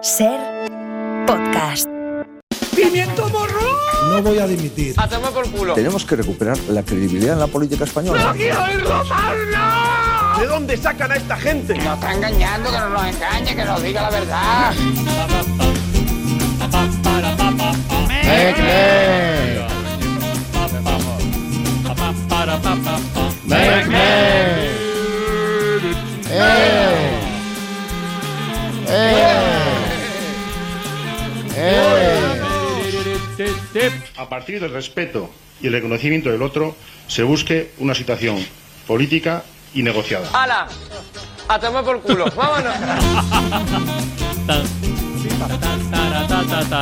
Ser podcast. ¡Pimiento morro! No voy a dimitir. A tomar por culo. Tenemos que recuperar la credibilidad en la política española. quiero oírlo más! ¿De dónde sacan a esta gente? Nos está engañando, que no nos engañe, que nos diga la verdad. A partir del respeto y el reconocimiento del otro, se busque una situación política y negociada. ¡Hala! A tomar por culo. Vámonos.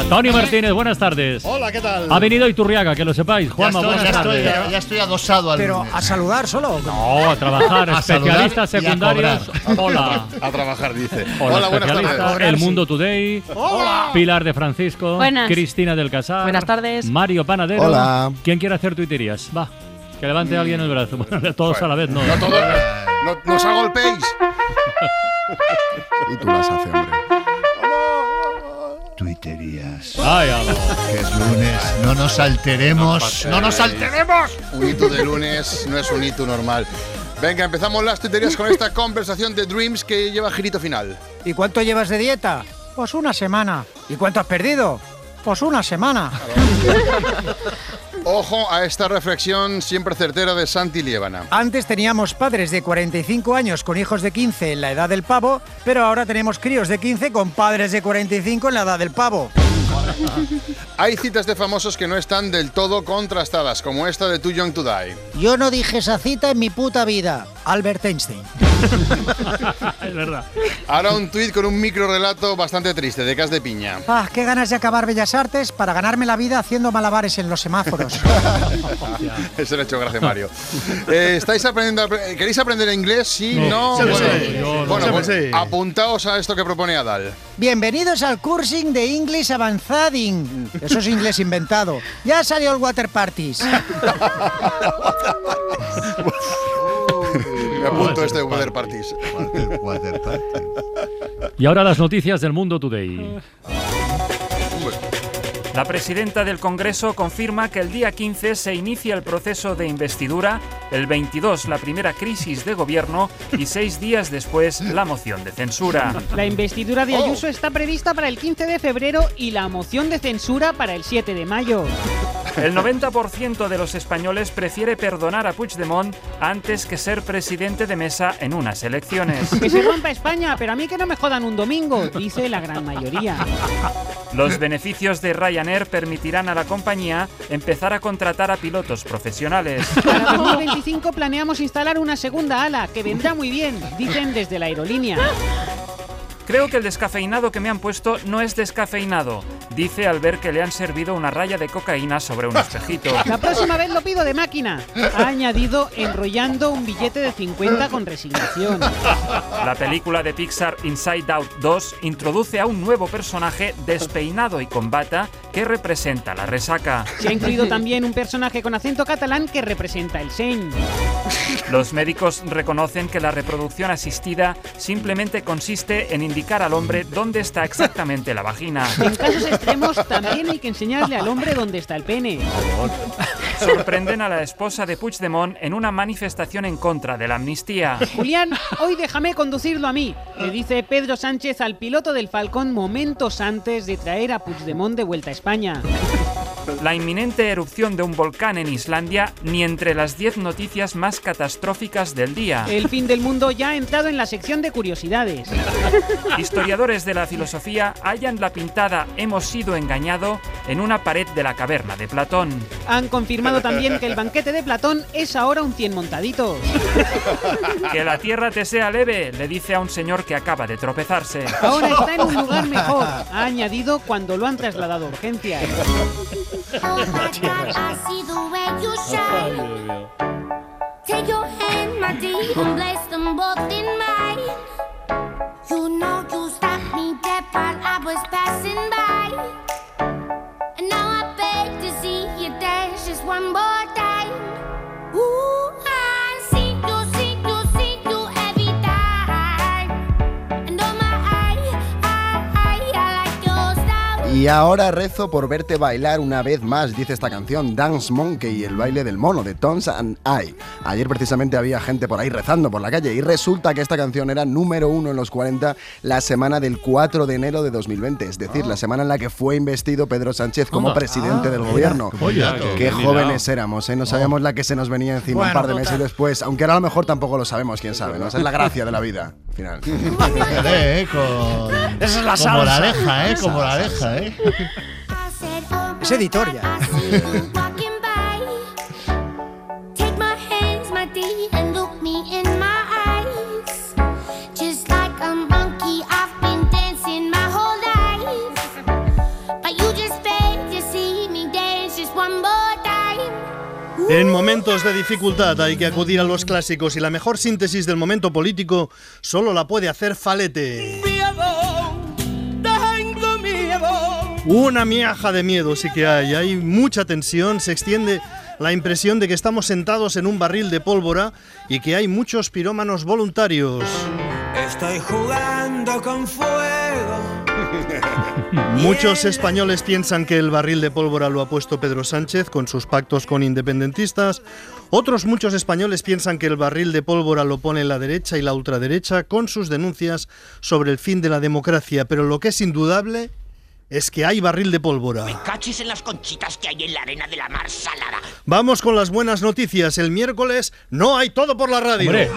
Tony Martínez, buenas tardes. Hola, ¿qué tal? Ha venido Iturriaga, que lo sepáis. ya Juanma, estoy, buenas ya estoy, ya, ya estoy adosado al Pero lunes. a saludar solo. No, a trabajar. A especialistas a secundarios. Hola. A trabajar, dice. Hola, Hola, buenas tardes. El Mundo Today. Hola. Pilar de Francisco. Buenas. Cristina del Casar. Buenas tardes. Mario Panadero. Hola. ¿Quién quiere hacer tuiterías? Va. Que levante alguien el brazo. Bueno, todos a la vez, no. No, todo, no, no os golpeéis. y tú las haces, hombre. Tuiterías. Ay. Que es lunes. No nos alteremos. No nos alteremos. Un hito de lunes no es un hito normal. Venga, empezamos las tuiterías con esta conversación de Dreams que lleva girito final. ¿Y cuánto llevas de dieta? Pues una semana. ¿Y cuánto has perdido? Pues una semana. Ojo a esta reflexión siempre certera de Santi Liébana. Antes teníamos padres de 45 años con hijos de 15 en la edad del pavo, pero ahora tenemos críos de 15 con padres de 45 en la edad del pavo. Hay citas de famosos que no están del todo contrastadas, como esta de Too Young to Die. Yo no dije esa cita en mi puta vida. Albert Einstein. Es verdad. Ahora un tuit con un micro relato bastante triste, de Cas de Piña. Ah, qué ganas de acabar Bellas Artes para ganarme la vida haciendo malabares en los semáforos. Ese le ha hecho gracia Mario. Eh, ¿Estáis aprendiendo, ¿Queréis aprender inglés? Sí, no. Sí, bueno, sí. Yo no. bueno, Sí, pues apuntaos a esto que propone Adal. Bienvenidos al cursing de English Avanzading. Eso es inglés inventado. Ya salió el Water Parties. Me apunto este de Weather Parties. Water, water party. Y ahora las noticias del Mundo Today. La presidenta del Congreso confirma que el día 15 se inicia el proceso de investidura, el 22 la primera crisis de gobierno y seis días después la moción de censura. La investidura de Ayuso está prevista para el 15 de febrero y la moción de censura para el 7 de mayo. El 90% de los españoles prefiere perdonar a Puigdemont antes que ser presidente de mesa en unas elecciones. Que se rompa España, pero a mí que no me jodan un domingo, dice la gran mayoría. Los beneficios de Ryanair permitirán a la compañía empezar a contratar a pilotos profesionales. Para 2025 planeamos instalar una segunda ala, que vendrá muy bien, dicen desde la aerolínea. Creo que el descafeinado que me han puesto no es descafeinado, dice al ver que le han servido una raya de cocaína sobre un espejito. La próxima vez lo pido de máquina, ha añadido enrollando un billete de 50 con resignación. La película de Pixar Inside Out 2 introduce a un nuevo personaje despeinado y con bata que representa la resaca. Se ha incluido también un personaje con acento catalán que representa el Sein. Los médicos reconocen que la reproducción asistida simplemente consiste en indicar al hombre dónde está exactamente la vagina. En casos extremos también hay que enseñarle al hombre dónde está el pene. Sorprenden a la esposa de Puigdemont en una manifestación en contra de la amnistía. Julián, hoy déjame conducirlo a mí, le dice Pedro Sánchez al piloto del Falcón momentos antes de traer a Puigdemont de vuelta a España. La inminente erupción de un volcán en Islandia ni entre las 10 noticias más catastróficas del día. El fin del mundo ya ha entrado en la sección de curiosidades. Historiadores de la filosofía hallan la pintada Hemos sido engañado en una pared de la caverna de Platón. Han confirmado también que el banquete de Platón es ahora un 100 montaditos. Que la tierra te sea leve, le dice a un señor que acaba de tropezarse. Ahora está en un lugar mejor, ha añadido cuando lo han trasladado a urgencias. Take your hand, my dear, and place them both in mine. You know you stopped me dead while I was passing by. And now I beg to see you dance just one more Y ahora rezo por verte bailar una vez más, dice esta canción, Dance Monkey, el baile del mono de Tones and I. Ayer precisamente había gente por ahí rezando por la calle y resulta que esta canción era número uno en los 40 la semana del 4 de enero de 2020, es decir, la semana en la que fue investido Pedro Sánchez como presidente Ah, del mira, gobierno. qué. Qué jóvenes éramos, ¿eh? No sabíamos la que se nos venía encima un par de total. meses después, aunque ahora a lo mejor tampoco lo sabemos, quién sabe, ¿no? Esa es la gracia de la vida, final. Fíjate, ¿eh? Con, Esa es la con salsa. moraleja, ¿eh? Con moraleja, ¿eh? Es editor ya. En momentos de dificultad hay que acudir a los clásicos y la mejor síntesis del momento político solo la puede hacer Falete. Una miaja de miedo sí que hay, hay mucha tensión, se extiende la impresión de que estamos sentados en un barril de pólvora y que hay muchos pirómanos voluntarios. Estoy jugando con fuego. Muchos españoles piensan que el barril de pólvora lo ha puesto Pedro Sánchez con sus pactos con independentistas. Otros muchos españoles piensan que el barril de pólvora lo pone la derecha y la ultraderecha con sus denuncias sobre el fin de la democracia. Pero lo que es indudable es que hay barril de pólvora. Cachis en las conchitas que hay en la arena de la mar salada. Vamos con las buenas noticias. El miércoles no hay todo por la radio. Hombre.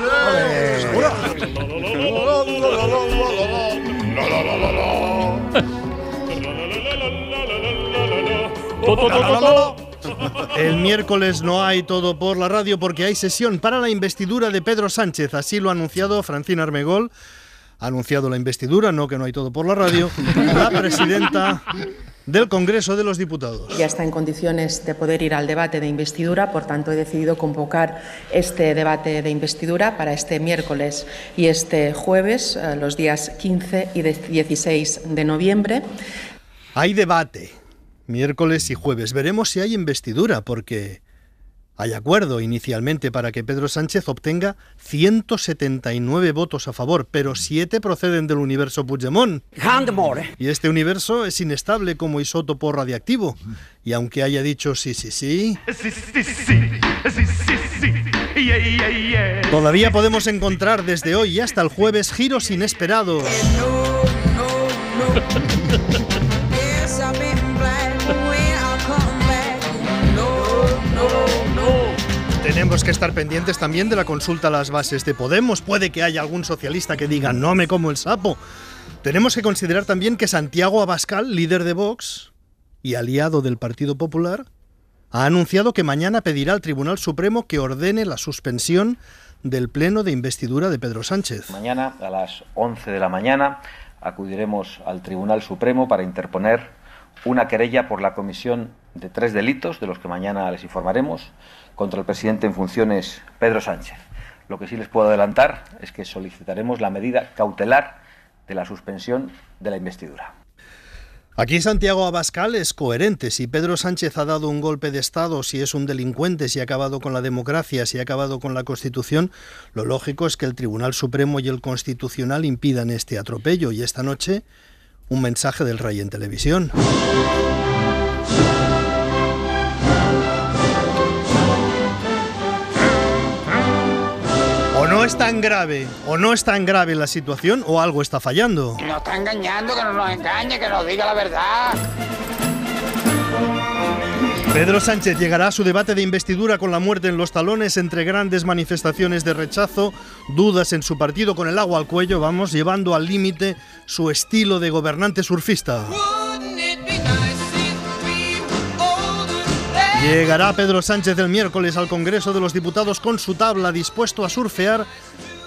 El miércoles no hay todo por la radio porque hay sesión para la investidura de Pedro Sánchez. Así lo ha anunciado Francina Armegol. Ha anunciado la investidura, no que no hay todo por la radio. La presidenta del Congreso de los Diputados. Ya está en condiciones de poder ir al debate de investidura, por tanto he decidido convocar este debate de investidura para este miércoles y este jueves, eh, los días 15 y de- 16 de noviembre. Hay debate, miércoles y jueves. Veremos si hay investidura, porque hay acuerdo inicialmente para que Pedro Sánchez obtenga 179 votos a favor, pero 7 proceden del universo Puigdemont. Y este universo es inestable como isótopo radiactivo. Y aunque haya dicho sí, sí, sí, Sí, sí, sí, sí, sí, sí. Yeah, yeah, yeah. todavía podemos encontrar desde hoy y hasta el jueves giros inesperados. Tenemos que estar pendientes también de la consulta a las bases de Podemos. Puede que haya algún socialista que diga no me como el sapo. Tenemos que considerar también que Santiago Abascal, líder de Vox y aliado del Partido Popular, ha anunciado que mañana pedirá al Tribunal Supremo que ordene la suspensión del pleno de investidura de Pedro Sánchez. Mañana a las 11 de la mañana acudiremos al Tribunal Supremo para interponer una querella por la comisión de tres delitos, de los que mañana les informaremos, contra el presidente en funciones Pedro Sánchez. Lo que sí les puedo adelantar es que solicitaremos la medida cautelar de la suspensión de la investidura. Aquí Santiago Abascal es coherente. Si Pedro Sánchez ha dado un golpe de Estado, si es un delincuente, si ha acabado con la democracia, si ha acabado con la Constitución, lo lógico es que el Tribunal Supremo y el Constitucional impidan este atropello. Y esta noche, un mensaje del rey en televisión. Es tan grave, o no es tan grave la situación, o algo está fallando. Nos está engañando, que no nos engañe, que nos diga la verdad. Pedro Sánchez llegará a su debate de investidura con la muerte en los talones entre grandes manifestaciones de rechazo, dudas en su partido con el agua al cuello, vamos, llevando al límite su estilo de gobernante surfista. Llegará Pedro Sánchez el miércoles al Congreso de los Diputados con su tabla dispuesto a surfear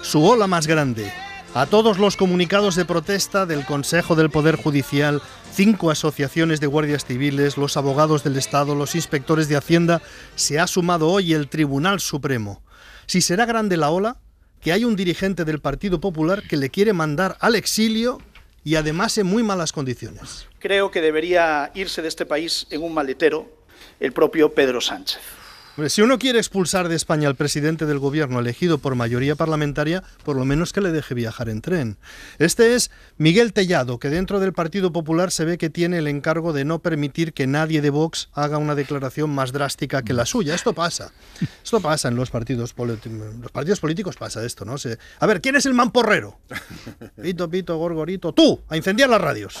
su ola más grande. A todos los comunicados de protesta del Consejo del Poder Judicial, cinco asociaciones de guardias civiles, los abogados del Estado, los inspectores de Hacienda, se ha sumado hoy el Tribunal Supremo. Si será grande la ola, que hay un dirigente del Partido Popular que le quiere mandar al exilio y además en muy malas condiciones. Creo que debería irse de este país en un maletero el propio Pedro Sánchez. Si uno quiere expulsar de España al presidente del gobierno elegido por mayoría parlamentaria, por lo menos que le deje viajar en tren. Este es Miguel Tellado, que dentro del Partido Popular se ve que tiene el encargo de no permitir que nadie de Vox haga una declaración más drástica que la suya. Esto pasa. Esto pasa en los partidos políticos. Los partidos políticos pasa esto, ¿no? Se- A ver, ¿quién es el mamporrero? Pito, pito, gorgorito. Tú, a incendiar las radios.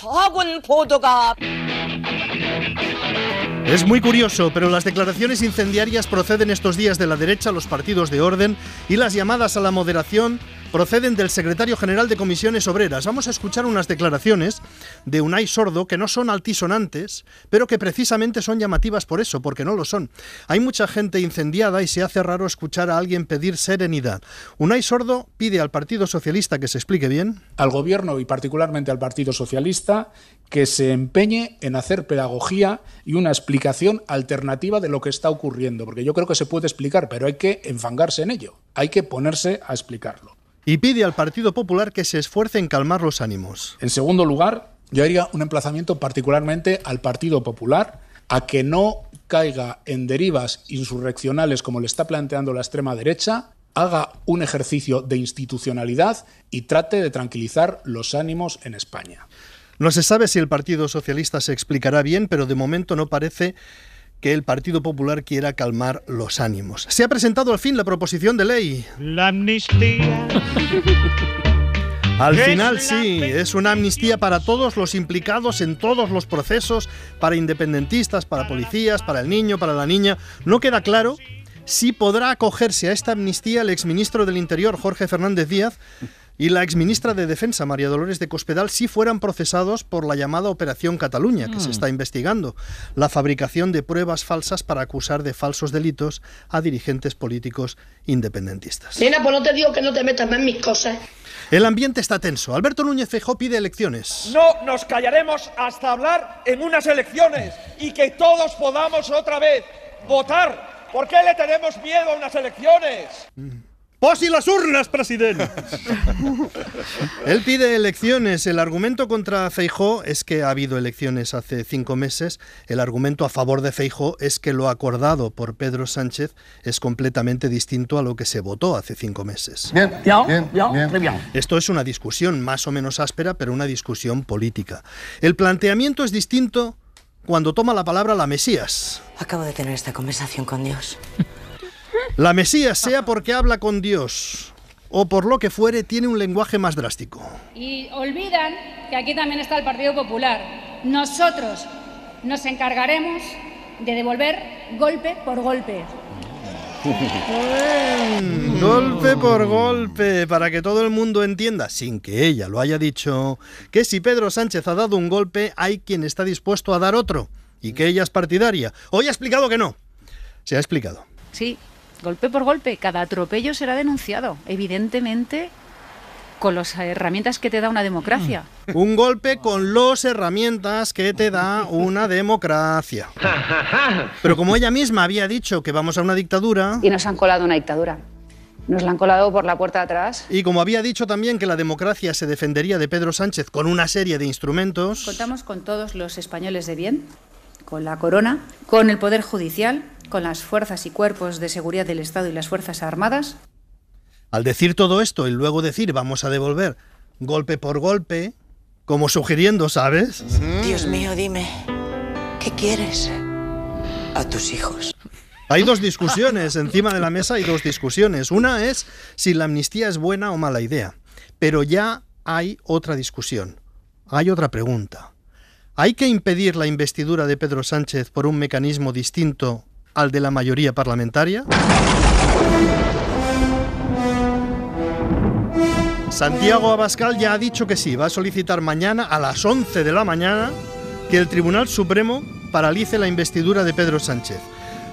Es muy curioso, pero las declaraciones incendiarias proceden estos días de la derecha, los partidos de orden, y las llamadas a la moderación proceden del secretario general de Comisiones Obreras. Vamos a escuchar unas declaraciones de Unai Sordo que no son altisonantes, pero que precisamente son llamativas por eso, porque no lo son. Hay mucha gente incendiada y se hace raro escuchar a alguien pedir serenidad. Unai Sordo pide al Partido Socialista que se explique bien. al gobierno y particularmente al Partido Socialista que se empeñe en hacer pedagogía y una explicación alternativa de lo que está ocurriendo, porque yo creo que se puede explicar, pero hay que enfangarse en ello, hay que ponerse a explicarlo. Y pide al Partido Popular que se esfuerce en calmar los ánimos. En segundo lugar, yo haría un emplazamiento particularmente al Partido Popular a que no caiga en derivas insurreccionales como le está planteando la extrema derecha, haga un ejercicio de institucionalidad y trate de tranquilizar los ánimos en España. No se sabe si el Partido Socialista se explicará bien, pero de momento no parece que el Partido Popular quiera calmar los ánimos. Se ha presentado al fin la proposición de ley. La amnistía. Al final sí, es una amnistía para todos los implicados en todos los procesos, para independentistas, para policías, para el niño, para la niña. No queda claro si podrá acogerse a esta amnistía el exministro del Interior, Jorge Fernández Díaz, y la exministra de Defensa, María Dolores de Cospedal, si fueran procesados por la llamada Operación Cataluña, que se está investigando, la fabricación de pruebas falsas para acusar de falsos delitos a dirigentes políticos independentistas. Nena, pues no te digo que no te metas más en mis cosas. El ambiente está tenso. Alberto Núñez Feijóo pide elecciones. No nos callaremos hasta hablar en unas elecciones y que todos podamos otra vez votar. ¿Por qué le tenemos miedo a unas elecciones? ¡Posi las urnas, presidente! Él pide elecciones. El argumento contra Feijó es que ha habido elecciones hace cinco meses. El argumento a favor de Feijó es que lo acordado por Pedro Sánchez es completamente distinto a lo que se votó hace cinco meses. Bien, bien, bien. Esto es una discusión más o menos áspera, pero una discusión política. El planteamiento es distinto cuando toma la palabra la Mesías. Acabo de tener esta conversación con Dios. La Mesías, sea porque habla con Dios o por lo que fuere, tiene un lenguaje más drástico. Y olvidan que aquí también está el Partido Popular. Nosotros nos encargaremos de devolver golpe por golpe. Golpe por golpe, para que todo el mundo entienda, sin que ella lo haya dicho, que si Pedro Sánchez ha dado un golpe, hay quien está dispuesto a dar otro, y que ella es partidaria. Hoy ha explicado que no. Se ha explicado. Sí, golpe por golpe, cada atropello será denunciado, evidentemente con las herramientas que te da una democracia. Un golpe con las herramientas que te da una democracia. Pero como ella misma había dicho que vamos a una dictadura, Y nos han colado una dictadura. Nos la han colado por la puerta de atrás. y como había dicho también que la democracia se defendería de Pedro Sánchez con una serie de instrumentos, Contamos con todos los españoles de bien, con la corona, con el Poder Judicial, con las fuerzas y cuerpos de seguridad del Estado y las Fuerzas Armadas. Al decir todo esto y luego decir vamos a devolver golpe por golpe, como sugiriendo, ¿sabes? Dios mío, dime, ¿qué quieres? A tus hijos. Hay dos discusiones encima de la mesa, hay dos discusiones. Una es si la amnistía es buena o mala idea. Pero ya hay otra discusión. Hay otra pregunta. ¿Hay que impedir la investidura de Pedro Sánchez por un mecanismo distinto al de la mayoría parlamentaria? Santiago Abascal ya ha dicho que sí, va a solicitar mañana a las 11 de la mañana que el Tribunal Supremo paralice la investidura de Pedro Sánchez.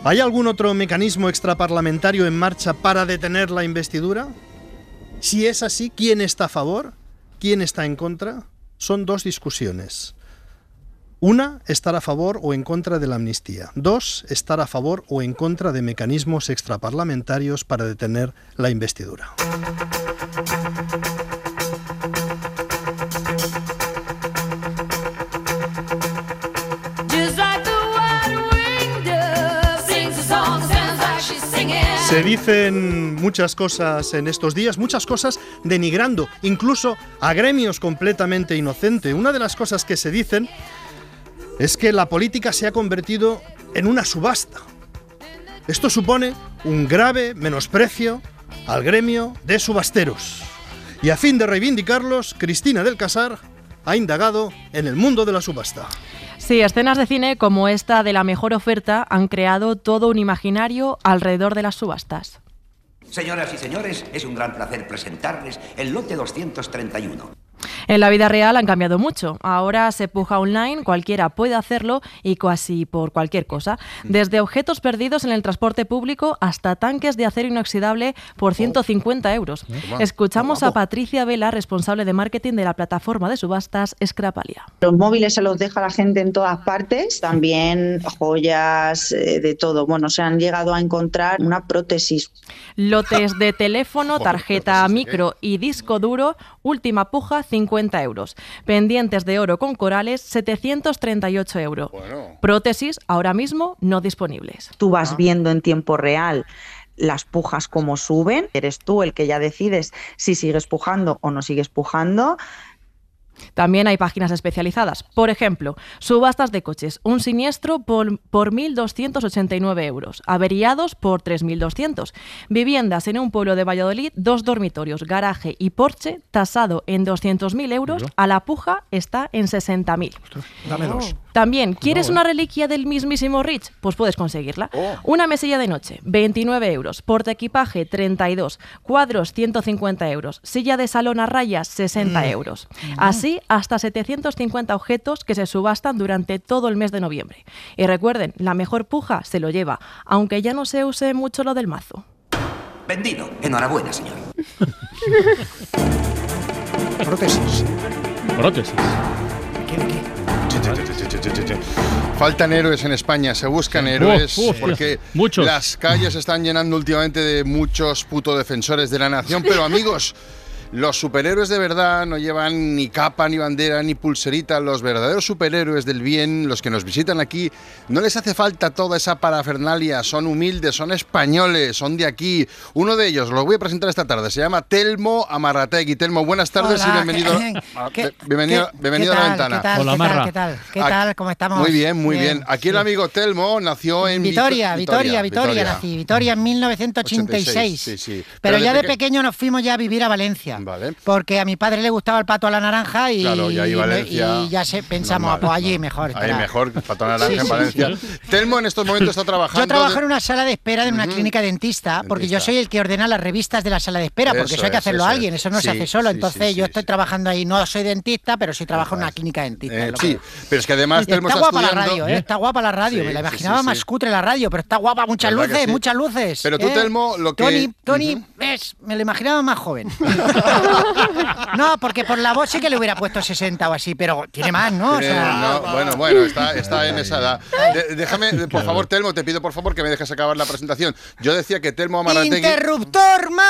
¿Hay algún otro mecanismo extraparlamentario en marcha para detener la investidura? Si es así, ¿quién está a favor? ¿Quién está en contra? Son dos discusiones. Una, estar a favor o en contra de la amnistía. Dos, estar a favor o en contra de mecanismos extraparlamentarios para detener la investidura. Like Se dicen muchas cosas en estos días, muchas cosas denigrando, incluso a gremios completamente inocentes. Una de las cosas que se dicen es que la política se ha convertido en una subasta. Esto supone un grave menosprecio al gremio de subasteros. Y a fin de reivindicarlos, Cristina del Casar ha indagado en el mundo de la subasta. Sí, escenas de cine como esta de la mejor oferta han creado todo un imaginario alrededor de las subastas. Señoras y señores, es un gran placer presentarles el lote 231. En la vida real han cambiado mucho. Ahora se puja online, cualquiera puede hacerlo y casi por cualquier cosa. Desde objetos perdidos en el transporte público hasta tanques de acero inoxidable por 150 euros. Toma. Escuchamos a. Patricia Vela, responsable de marketing de la plataforma de subastas Scrapalia. Los móviles se los deja la gente en todas partes, también joyas, eh, de todo. Bueno, se han llegado a encontrar una prótesis. Lotes de teléfono, tarjeta micro y disco duro, última puja, 50 euros. Pendientes de oro con corales, 738 euros. Prótesis, ahora mismo no disponibles. Tú vas viendo en tiempo real las pujas como suben, eres tú el que ya decides si sigues pujando o no sigues pujando. También hay páginas especializadas. Por ejemplo, subastas de coches. Un siniestro por, por 1.289 euros. Averiados por 3.200. Viviendas en un pueblo de Valladolid, dos dormitorios, garaje y porche, tasado en 200.000 euros. A la puja está en 60.000. Dame dos. También, ¿quieres No, eh. una reliquia del mismísimo Rich? Pues puedes conseguirla. Una mesilla de noche, 29 euros. Portaequipaje, 32. Cuadros, 150 euros. Silla de salón a rayas, 60 Mm. euros. Así, hasta 750 objetos que se subastan durante todo el mes de noviembre. Y recuerden, la mejor puja se lo lleva, aunque ya no se use mucho lo del mazo. Vendido. Enhorabuena, señor. Prótesis. Prótesis. Faltan héroes en España, se buscan Sí. héroes Uf, uf, porque muchos. las calles están llenando últimamente de muchos puto defensores de la nación, pero amigos, los superhéroes de verdad no llevan ni capa, ni bandera, ni pulserita. Los verdaderos superhéroes del bien, los que nos visitan aquí, no les hace falta toda esa parafernalia. Son humildes, son españoles, son de aquí. Uno de ellos, lo voy a presentar esta tarde, se llama Telmo Amarrategui. Telmo, buenas tardes Hola, y bienvenido, ¿qué- a- qué- bienvenido, qué- bienvenido qué a la ventana. ¿Qué tal? ¿Qué tal? ¿Qué tal? ¿Qué tal? ¿Cómo estamos? Muy bien, muy bien. Aquí el sí. amigo Telmo nació en Vitoria, Vito- Vitoria, Vitoria, nací. Vitoria en 1986. Sí, sí. Pero, ya de peque- pequeño nos fuimos ya a vivir a Valencia. Porque a mi padre le gustaba el pato a la naranja y, Claro, y ahí Valencia, y ya se, pensamos, normal, pues allí mejor. Ahí mejor, Pato Naranja Sí, en sí, Valencia. Telmo en estos momentos está trabajando. Yo trabajo en una sala de espera de una clínica dentista, porque yo soy el que ordena las revistas de la sala de espera, porque Eso eso hay que hacerlo eso alguien, es. eso no se hace solo. Entonces yo estoy trabajando ahí, no soy dentista, pero sí trabajo en una clínica dentista. Eh, sí, pero es que además Telmo está guapa la radio, ¿eh? está guapa la radio. Me la imaginaba más cutre la radio, pero está guapa, muchas ¿Verdad que luces, muchas luces. Pero tú, ¿eh? Telmo, lo que- Tony, Tony, me lo imaginaba más joven. no, porque por la voz sí que le hubiera puesto 60 o así, pero tiene más, ¿no? O sea, no, bueno, bueno, está, está en esa edad. De- déjame, por favor, Telmo, te pido por favor que me dejes acabar la presentación. Yo decía que Telmo Amarategui. ¡Interruptor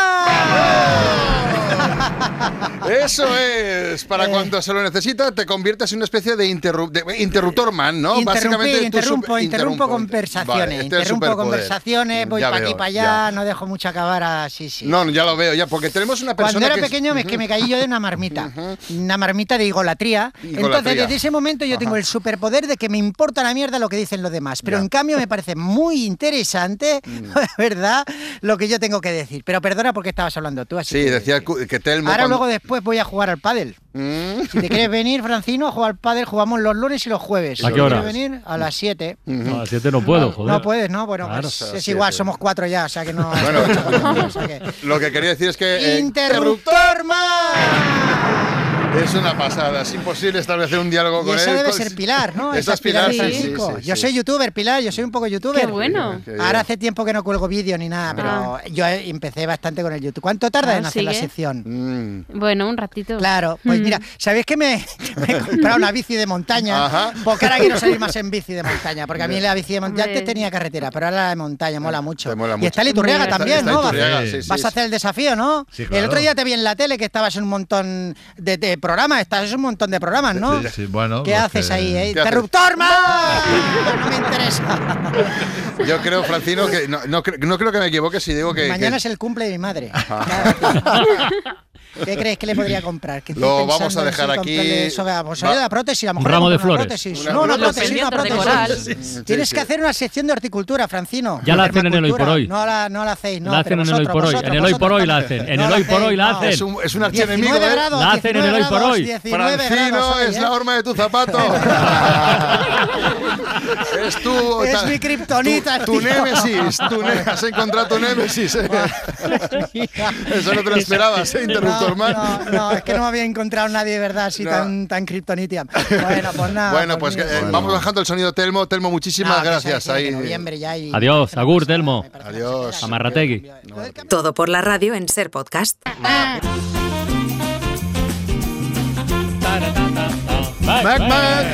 Eso es, para Eh. cuando se lo necesita, te conviertes en una especie de, interrup- de- interruptor man, ¿no? Tu interrumpo, interrumpo interrumpo. conversaciones, Vale, este interrumpo conversaciones, voy para aquí para allá, no dejo mucho acabar así, sí. No, ya lo veo, ya, porque tenemos una persona Cuando era que pequeño es que me caí yo de una marmita, una marmita de igolatría. Entonces desde ese momento yo tengo el superpoder de que me importa la mierda lo que dicen los demás, pero en cambio me parece muy interesante, Mm. ¿verdad? Lo que yo tengo que decir. Pero perdona porque estabas hablando tú, así Sí, que- decía que Telmo. Ahora cuando- luego después voy a jugar al pádel. Si te quieres venir, Francino, a jugar al pádel, jugamos los lunes y los jueves. ¿A qué hora? ¿Quieres venir? A las 7. No, a las 7 no puedo, joder. No puedes, ¿no? Bueno, Claro. pues es igual, somos cuatro ya, o sea que no... Bueno, o sea que- lo que quería decir es que. eh, ¡Interruptor man! Es una pasada, es imposible establecer un diálogo Y con eso él. debe con- ser Pilar, ¿no? Esa Esa es Pilar, sí, Francisco. sí, sí, Yo soy youtuber, Pilar, yo soy un poco youtuber. Qué bueno. Ahora hace tiempo que no cuelgo vídeo ni nada, pero yo empecé bastante con el YouTube. ¿Cuánto tarda Ah, en hacer la sección? Bueno, un ratito. Claro, pues Mm. mira, ¿sabéis que me, me he comprado una bici de montaña? Ajá. Porque ahora quiero salir más en bici de montaña, porque a mí la bici de montaña antes tenía carretera, pero ahora la de montaña mola mucho. mola y mucho. está el Iturriaga Está- también, está ¿no? Iturriaga, Vas- sí, sí, Vas sí. a hacer el desafío, ¿no? Sí, El otro día te vi en la tele que estabas en un montón de, de programas, estás en un montón de programas, ¿no? Sí, sí, bueno, ¿Qué haces que- ahí, eh? ¡Interruptor más! No me interesa. Yo creo, Francino, que no, no no creo que me equivoque si digo que. Mañana que- es el cumple de mi madre. ¿Qué crees que le podría comprar? Lo vamos a dejar sí, aquí. eso, pues, Va- ayuda a prótesis, a lo Un mejor ramo de una flores. prótesis. Una- no, una unos prótesis, una prótesis. coral. Sí, Tienes sí. que hacer una sección de horticultura, Francino. Ya la hacen en el Hoy por. Hoy. No la, no la hacéis, no. la hacen en el hoy por hoy. En el hoy por hoy la hacen. En el la hoy por hoy la hacen. Es un, archienemigo. 19 ¿eh? grados, La hacen en el hoy por 19 hoy. grados, 19 Francino es ¿eh? la horma de tu zapato. es tu. Es mi kriptonita, Tu, némesis. Has encontrado tu némesis. eh. Eso no te lo esperabas, ¿eh? No, no, no, es que no me había encontrado nadie de verdad así No. tan, tan kriptonitia. Bueno, pues nada. Bueno, pues que, mira. eh, vamos bajando el sonido, Telmo. Telmo, muchísimas No, gracias. Ahí. en noviembre ya y- Adiós, Agur, Telmo. Adiós. Amarrategui. Todo por la radio en Ser Podcast. Mac, Mac.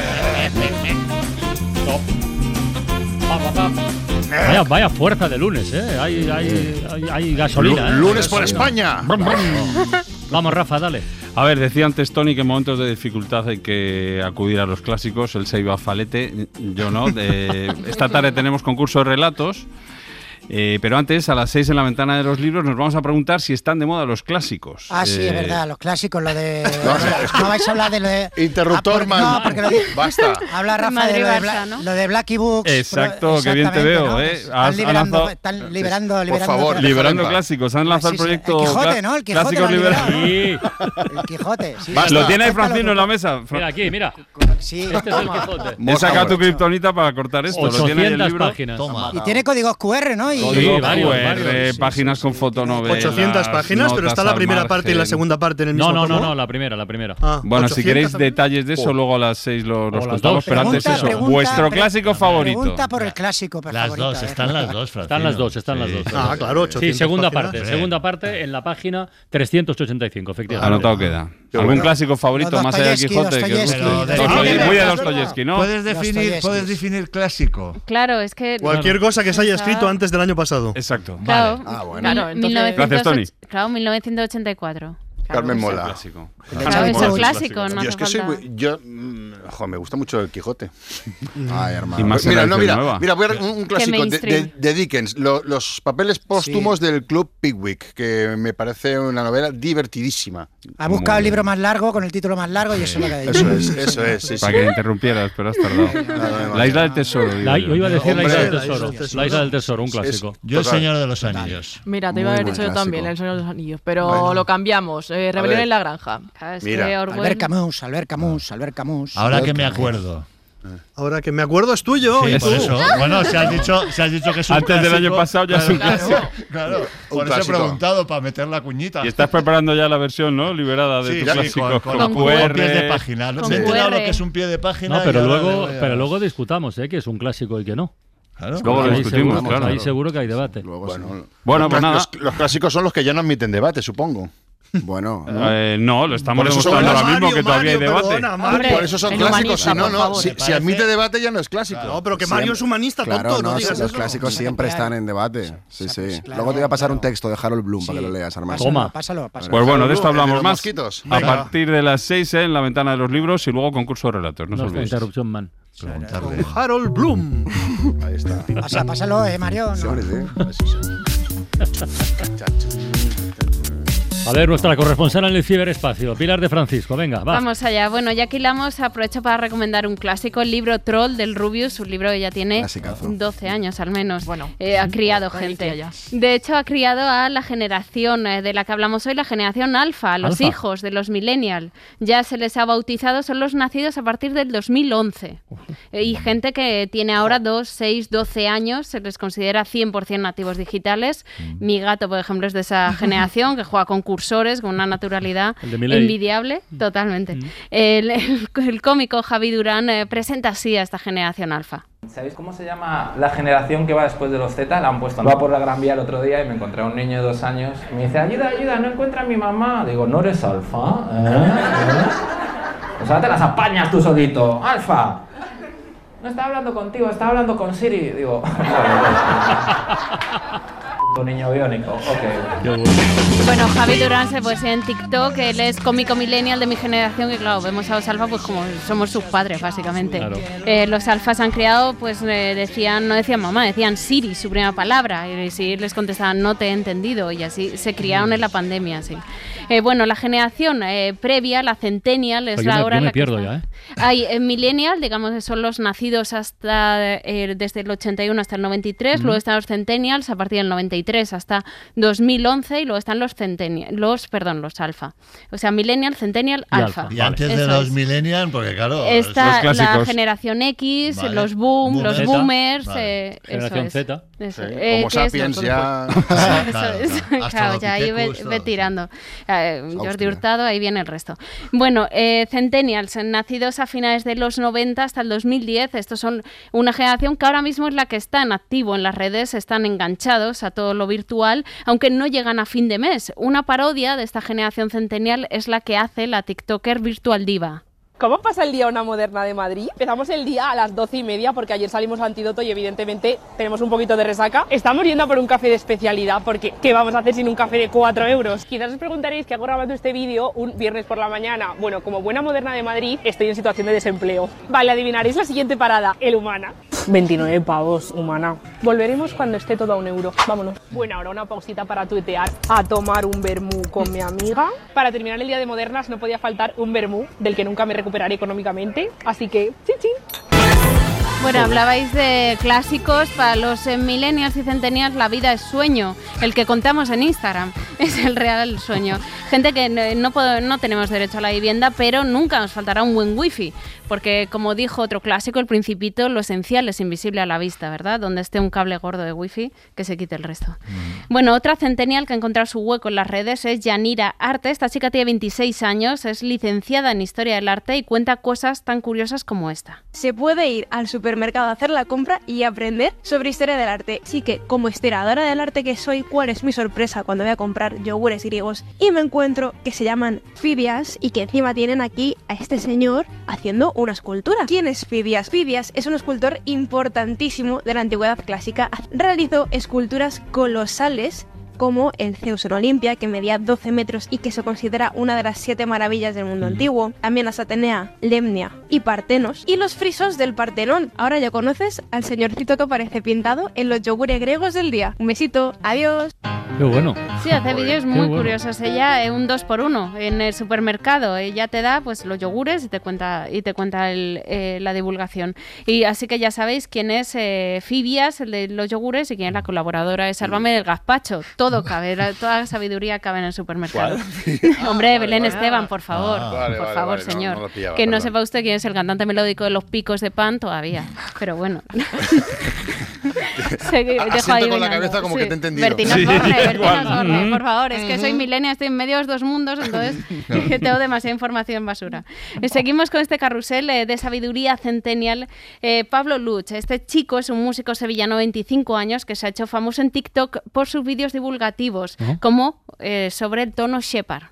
Vaya, vaya fuerza de lunes, ¿eh? Hay, hay, hay, hay gasolina, ¿eh? Lu- Lunes por España. Vamos, Rafa, dale. A ver, decía antes Tony que en momentos de dificultad hay que acudir a los clásicos. Él se iba Falete, yo no. Esta tarde tenemos concurso de relatos. Eh, pero antes, a las 6 en la ventana de los libros, nos vamos a preguntar si están de moda los clásicos. Ah, sí, Eh, es verdad, los clásicos, lo de. No vais a hablar de lo de. Interruptor, Ah. No, porque lo de- Basta. Habla Rafa de Madrid lo de, Barça, Bla- ¿no? lo de Blacky Books. Exacto, que bien te veo, ¿no? ¿eh? Están Has- has liberando, lanzado- están liberando, Por liberando. favor, Liberando en clásicos. Han lanzado Sí, el proyecto el Quijote, ¿no? El Quijote Clásicos lo. El Quijote, sí. Basta. Lo tiene ahí Francino en la mesa. Mira aquí, mira. Sí, Este es el. Quijote. He sacado tu kriptonita para cortar esto. Lo tiene ahí el 800 libro. Y tiene códigos QR, ¿no? Y Sí, varios, QR, varios. páginas con fotonovelas. 800 páginas, pero está la primera parte y la segunda parte en el mismo No, no, no, tomo. no, la primera, la primera. Ah, Bueno, si 800 queréis también. detalles de eso, Oh. luego a las 6 lo, contamos. Pero antes eso, pregunta, vuestro pre- clásico favorito. Pregunta por el clásico pues, Las favorito. dos, eh. están las dos, Francino. Están las dos, están las Sí, dos. sí, Ah, sí. claro, Sí, 800 segunda páginas. parte. Sí. Segunda parte en la página 385, efectivamente. Anotado queda. Qué ¿Algún clásico favorito más allá del Dostoyevsky, Quijote? De- Muy de de- Dostoyevsky, ¿no? Puedes definir, Dostoyevsky. puedes definir clásico. Claro, es que. Cualquier cosa que se haya escrito antes del año pasado. Exacto. Claro, Vale. Ah, bueno. Claro, mil- entonces- 1900 Gracias, Tony. Claro, 1984. Carmen Mola. Clásico. Claro, es clásico, no Yo es que soy yo mm, jo, me gusta mucho el Quijote. Ay, Y hermano. más mira, no, mira, mira, voy a dar un, un clásico de, de- de Dickens, lo- los papeles póstumos del Club Pickwick, que me parece una novela divertidísima. Ha buscado el libro más largo con el título más largo y eso es lo que ha dicho. Eso es, eso es, sí, sí. Para que interrumpieras, pero has tardado. La isla del tesoro. La- yo. iba a decir la Hombre, isla del la tesoro. isla del La isla del tesoro, un Es- clásico. Yo, el. Señor de los Anillos. Mira, te iba a haber dicho yo también, El Señor de los Anillos, pero lo cambiamos. Eh, Rebelión en la Granja. Es Mira. que Orwell- Albert Camus, Albert Camus, Albert Camus. Ahora que me acuerdo. Ahora que me acuerdo es tuyo. Sí, y por tú. eso. Bueno, se has dicho, se has dicho que es un Antes del clásico. año pasado ya es un Claro, clásico. Claro, Un por eso he clásico. preguntado, para meter la cuñita. Y estás preparando ya la versión, ¿no? Liberada de Sí, tu sí, clásico. con, con, con QR. pies de página. Con Me he enterado QR. lo que es un pie de página. No, pero luego, le voy a- pero luego discutamos, ¿eh? Que es un clásico y que no. Claro. Luego lo ahí discutimos, seguro, claro. Ahí seguro que hay debate. Bueno, Bueno, pues nada. los- los clásicos son los que ya no admiten debate, supongo. Bueno, Eh, no, lo estamos Por eso son demostrando ahora Mario, mismo que todavía hay debate. perdona. Por eso son clásicos, si no, no. favor. Si, admite debate ya no es clásico. No, pero que Mario es humanista, Claro, tonto, no, no, digas los eso. clásicos siempre están en debate. Sí, sí. Luego te voy a pasar un texto de Harold Bloom para que lo leas, Armando. Toma. Pásalo, pásalo. Pues bueno, de esto hablamos más a partir de las 6 en la ventana de los libros y luego concurso de relatos. No os No, olvidéis. interrupción, man. Preguntarle. Harold Bloom. Ahí está. Pásalo, eh, Mario. A ver, nuestra corresponsal en el ciberespacio, Pilar de Francisco. Venga, va. Vamos allá. Bueno, ya que hilamos, aprovecho para recomendar un clásico, el libro Troll del Rubius, un libro que ya tiene Clasicazo. 12 años al menos. Bueno, Eh, ha criado reliquia gente. ya. De hecho, ha criado a la generación eh, de la que hablamos hoy, la generación alfa, a los Alfa. hijos de los millennials. Ya se les ha bautizado, son los nacidos a partir del 2011. Eh, y gente que tiene ahora 2, 6, 12 años, se les considera 100% nativos digitales. Mm. Mi gato, por ejemplo, es de esa generación que juega con cursores con una naturalidad envidiable, totalmente. El, el- el cómico Javi Durán eh, presenta así a esta generación alfa. ¿Sabéis cómo se llama la generación que va después de los Z? La han puesto. Iba por la Gran Vía el otro día y me encontré a un niño de dos años. Y me dice, ayuda, ayuda, no encuentra a mi mamá. Digo, ¿no eres alfa? ¿Eh? ¿Eh? Pues ahora te las apañas tú solito. ¡Alfa! No estaba hablando contigo, estaba hablando con Siri. Digo, Niño biónico, ok. Bueno, Javi Durán se puede ser en TikTok, él es cómico millennial de mi generación y claro, vemos a los alfa pues como somos sus padres básicamente. Claro. Eh, los alfas han criado, pues eh, decían, no decían mamá, decían Siri, su primera palabra, y si les contestaban no te he entendido y así se criaron en la pandemia, sí. Eh, bueno, la generación eh, previa, la centennial, es yo la me- hora yo en me la pierdo ya, ¿eh? Hay eh, millennial, digamos que son los nacidos hasta eh, desde el 81 hasta el 93, Ujú. luego están los centennials a partir del 93 hasta 2011 y luego están los centennial, los perdón, los alfa. O sea, millennial, centennial, alfa. Y antes de Eso los es. millennials, porque claro, Está los la generación X, Vale. los boom, los Boomers. Vale. eh, Generación eso es. Z. Eso, Sí. eh, Homo sapiens ya. Claro, es. claro. Claro, ya ahí ve, tirando. Eh, Jordi Hurtado, ahí viene el resto. Bueno, eh, Centennials, nacidos a finales de los 90 hasta el 2010, estos son una generación que ahora mismo es la que está en activo en las redes, están enganchados a todo lo virtual, aunque no llegan a fin de mes. Una parodia de esta generación Centennial es la que hace la TikToker Virtual Diva. ¿Cómo pasa el día una moderna de Madrid? Empezamos el día a las doce y media porque ayer salimos al antídoto y evidentemente tenemos un poquito de resaca. Estamos yendo a por un café de especialidad porque ¿qué vamos a hacer sin un café de 4 euros? Quizás os preguntaréis qué hago grabando este vídeo un viernes por la mañana. Bueno, como buena moderna de Madrid estoy en situación de desempleo. Vale, adivinaréis la siguiente parada, el Humana. 29 pavos, Humana. Volveremos cuando esté todo a un euro. Vámonos. Bueno, ahora una pausita para tuitear, a tomar un vermú con mi amiga. Para terminar el día de modernas no podía faltar un vermú del que nunca me recuperaré económicamente. Así que, chin chin. Bueno, hablabais de clásicos para los eh, millennials y centennials. La vida es sueño, el que contamos en Instagram es el real sueño. Gente que no, no, puedo- no tenemos derecho a la vivienda, pero nunca nos faltará un buen wifi, porque como dijo otro clásico, el Principito, lo esencial es invisible a la vista, ¿verdad? Donde esté un cable gordo de wifi, que se quite el resto. Bueno, otra centennial que ha encontrado su hueco en las redes es Yanira Arte. Esta chica tiene 26 años, es licenciada en Historia del Arte y cuenta cosas tan curiosas como esta. Se puede ir al supermercado a hacer la compra y aprender sobre historia del arte. Así que, como historiadora del arte que soy, ¿cuál es mi sorpresa cuando voy a comprar yogures griegos y me encuentro que se llaman Fidias y que encima tienen aquí a este señor haciendo una escultura? ¿Quién es Fidias? Fidias es un escultor importantísimo de la antigüedad clásica. Realizó esculturas colosales como el Zeus en Olimpia, que medía 12 metros y que se considera una de las siete maravillas del mundo antiguo. También las Atenea, Lemnia y Partenos. Y los frisos del Partenón. Ahora ya conoces al señorcito que aparece pintado en los yogures griegos del día. Un besito, adiós. Qué bueno. Sí, hace vídeos muy bueno. curiosos. Ella es un 2 por 1 en el supermercado. Ella te da pues los yogures y te cuenta y te cuenta el, eh, la divulgación. Y así que ya sabéis quién es eh, Fibias, el de los yogures, y quién es la colaboradora de Sálvame del Gazpacho. Todo cabe, la- toda la sabiduría cabe en el supermercado. Hombre, Belén Esteban, por favor. Ah, vale, por vale, favor, vale, no, señor. no lo pillaba, que no perdón. sepa usted quién es el cantante melódico de los picos de pan todavía. Pero bueno. Segui- dejo ahí con la cabeza como que te he entendido. Bertina Sí, Mm. por favor, es que soy milenia, estoy en medio de los dos mundos, entonces tengo demasiada información basura. Eh, Seguimos con este carrusel eh, de sabiduría centennial. Eh, Pablo Luch, este chico es un músico sevillano de 25 años que se ha hecho famoso en TikTok por sus vídeos divulgativos, como eh, sobre el tono Shepard.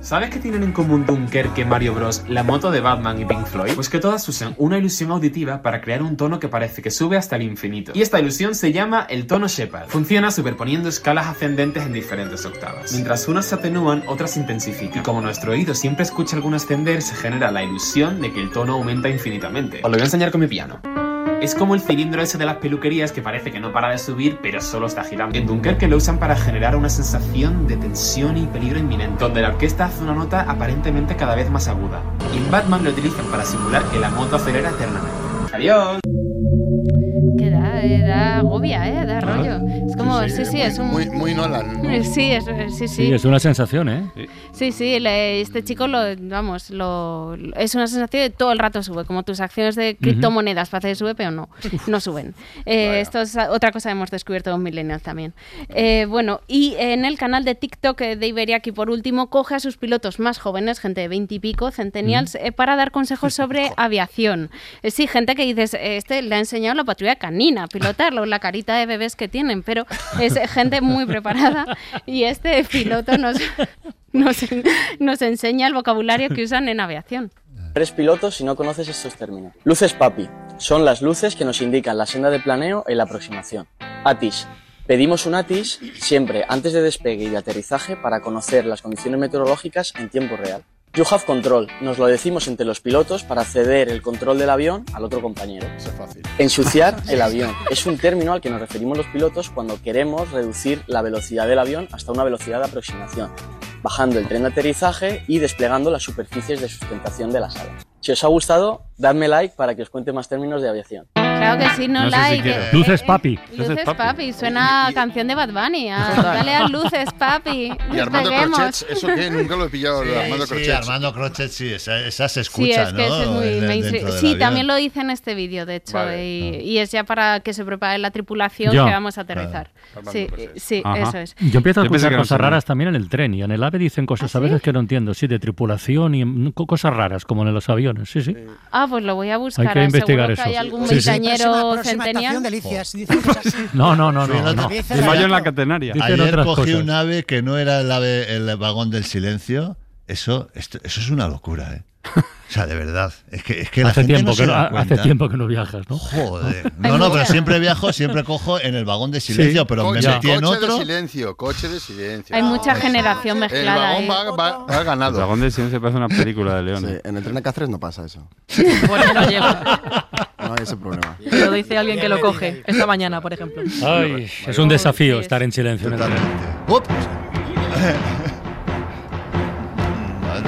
¿Sabes qué tienen en común Dunkerque, Mario Bros, la moto de Batman y Pink Floyd? Pues que todas usan una ilusión auditiva para crear un tono que parece que sube hasta el infinito. Y esta ilusión se llama el tono Shepard. Funciona superponiendo escalas ascendentes en diferentes octavas. Mientras unas se atenúan, otras se intensifican. Y como nuestro oído siempre escucha alguno ascender, se genera la ilusión de que el tono aumenta infinitamente. Os lo voy a enseñar con mi piano. Es como el cilindro ese de las peluquerías que parece que no para de subir, pero solo está girando. En Dunkerque lo usan para generar una sensación de tensión y peligro inminente, donde la orquesta hace una nota aparentemente cada vez más aguda. Y en Batman lo utilizan para simular que la moto acelera eternamente. ¡Adiós! Da, eh, da agobia, ¿eh? Da rollo. Es como, sí, sí, es un... Muy, muy Nolan. ¿no? Sí, es, eh, sí, sí. Sí, es una sensación, ¿eh? Sí, sí, le- este chico lo, vamos, lo, es una sensación de todo el rato sube, como tus acciones de criptomonedas parece que sube, pero no, no suben. Eh, esto es otra cosa que hemos descubierto los millennials también. Eh, bueno, y en el canal de TikTok de Iberiaki, por último, coge a sus pilotos más jóvenes, gente de 20 y pico, centennials, eh, para dar consejos sobre aviación. Eh, sí, gente que dices, este le ha enseñado la patrulla canina pilotarlo, la carita de bebés que tienen, pero es gente muy preparada y este piloto nos, nos, enseña el vocabulario que usan en aviación. Eres piloto si no conoces estos términos. Luces PAPI son las luces que nos indican la senda de planeo y la aproximación. ATIS, Pedimos un ATIS siempre antes de despegue y de aterrizaje para conocer las condiciones meteorológicas en tiempo real. You have control, nos lo decimos entre los pilotos para ceder el control del avión al otro compañero. Eso es fácil. Ensuciar el avión es un término al que nos referimos los pilotos cuando queremos reducir la velocidad del avión hasta una velocidad de aproximación, bajando el tren de aterrizaje y desplegando las superficies de sustentación de las alas. Si os ha gustado, dadme like para que os cuente más términos de aviación. Claro que sí, no, No sé si like. eh, Luces eh, papi. Luces, papi. Suena a canción de Bad Bunny. a- dale a luces papi. Y Armando Despeguemos. Crochets, ¿eso qué? Nunca lo he pillado, Sí, Armando sí, Crochets. Armando Crochet, sí, esa, esa se Sí, escucha, es que ¿no? ese es muy del Sí, avión. también lo dice en este vídeo, de hecho. Vale. Y, y es ya para que se prepare la tripulación Ya. que vamos a aterrizar. Sí, sí, Ajá. eso es. Yo empiezo a Yo escuchar que cosas raras también en el tren y en el AVE dicen cosas ¿Ah, a veces que no entiendo, sí, de tripulación y cosas raras como en los aviones, sí, sí. Ah, pues lo voy a buscar. Hay que ah, investigar que hay eso. algún Veintañero Próxima- próxima centenial. estación de Delicias, dicen cosas así. No, no, no, no. No. Dice Fallo en la catenaria. Ayer cogí un ave que no era el ave, el vagón del silencio. Eso, esto- eso es una locura, ¿eh? O sea, de verdad. Es que, es que la hace, gente tiempo no se que no, hace tiempo que no viajas, ¿no? Joder. No, no, pero siempre viajo, siempre cojo en el vagón de silencio, pero me Coche, metí en coche otro. de silencio, coche de silencio. Hay mucha generación El mezclada. vagón ahí. va, va- va El ganado. dragón del silencio parece una película de León. Sí, en el tren de Cáceres no pasa eso. Por eso no llego. No hay ese problema. Lo dice alguien que lo coge esta mañana, por ejemplo. Ay, es un desafío estar en silencio. en el tren.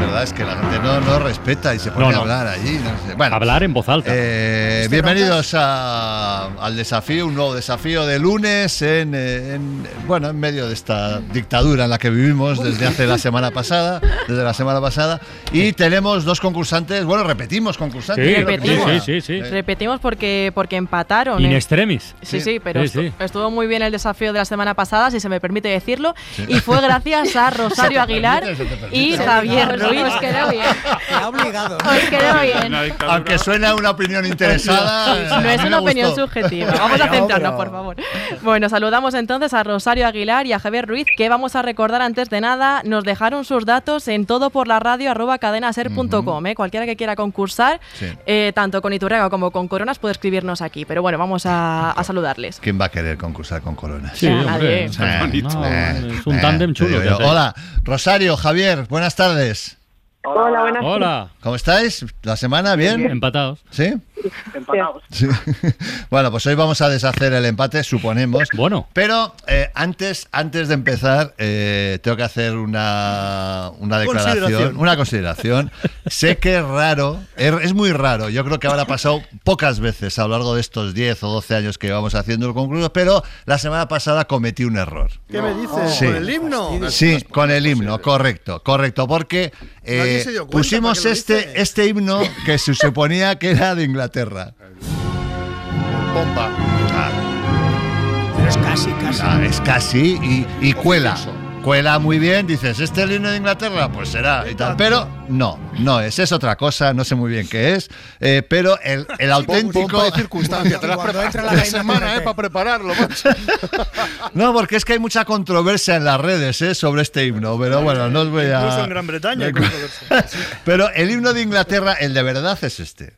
Verdad, es que la gente no, no respeta y se pone No, no. a hablar allí. no sé. Bueno, Hablar en voz alta. eh, bienvenidos a- al desafío, un nuevo desafío de lunes en, eh, en- bueno, en medio de esta dictadura en la que vivimos desde hace la semana pasada, desde la semana pasada, y tenemos dos concursantes, bueno, repetimos concursantes. Sí, repetimos. sí, sí, sí. Repetimos porque, porque empataron. In en- extremis. Sí, sí, pero Sí, sí. estu- estuvo muy bien el desafío de la semana pasada, si se me permite decirlo, y fue gracias a Rosario Aguilar permite, y Javier Ruiz. os quedó bien. Ha obligado. Os quedó bien. Aunque suena una opinión interesada. No es una opinión gustó. subjetiva. Vamos a No, centrarnos, por favor. Bueno, saludamos entonces a Rosario Aguilar y a Javier Ruiz, que vamos a recordar antes de nada, nos dejaron sus datos en todo por la radio arroba cadenaser.com. ¿eh? Cualquiera que quiera concursar, Sí. eh, tanto con Iturrega como con Coronas, puede escribirnos aquí. Pero bueno, vamos a, a saludarles. ¿Quién va a querer concursar con Corona? Sí, Ya, hombre. nadie. No, es un eh, tándem chulo. digo. Hola, Rosario, Javier, buenas tardes. Hola, buenas Hola. ¿Cómo estáis? ¿La semana bien? Empatados. ¿Sí? Empatados. Sí. bueno, pues hoy vamos a deshacer el empate, suponemos. Bueno. Pero eh, antes, antes de empezar, eh, tengo que hacer una, una declaración, Consideración. una consideración. sé que es raro, es, es muy raro. Yo creo que habrá pasado pocas veces a lo largo de estos 10 o 12 años que llevamos haciendo el concurso, pero la semana pasada cometí un error. ¿Qué me dices? Sí. ¿Con el himno? Sí, con el himno, correcto, correcto, porque eh, pusimos ¿para qué lo este, este himno que se suponía que era de Inglaterra. Pompa. Ah, Pero es casi, casi. ah, es casi y, y cuela. Cuela muy bien, dices, ¿este es el himno de Inglaterra? Pues será y tal. Pero no, no es, es otra cosa, no sé muy bien qué es. eh, pero el, el auténtico. Pompa de circunstancia. Te la has preparado semana. ¿eh? Para prepararlo, macho. No, porque es que hay mucha controversia en las redes ¿eh? sobre este himno, pero bueno, no os voy a. Incluso en Gran Bretaña. hay controversia. Pero el himno de Inglaterra, el de verdad, es este.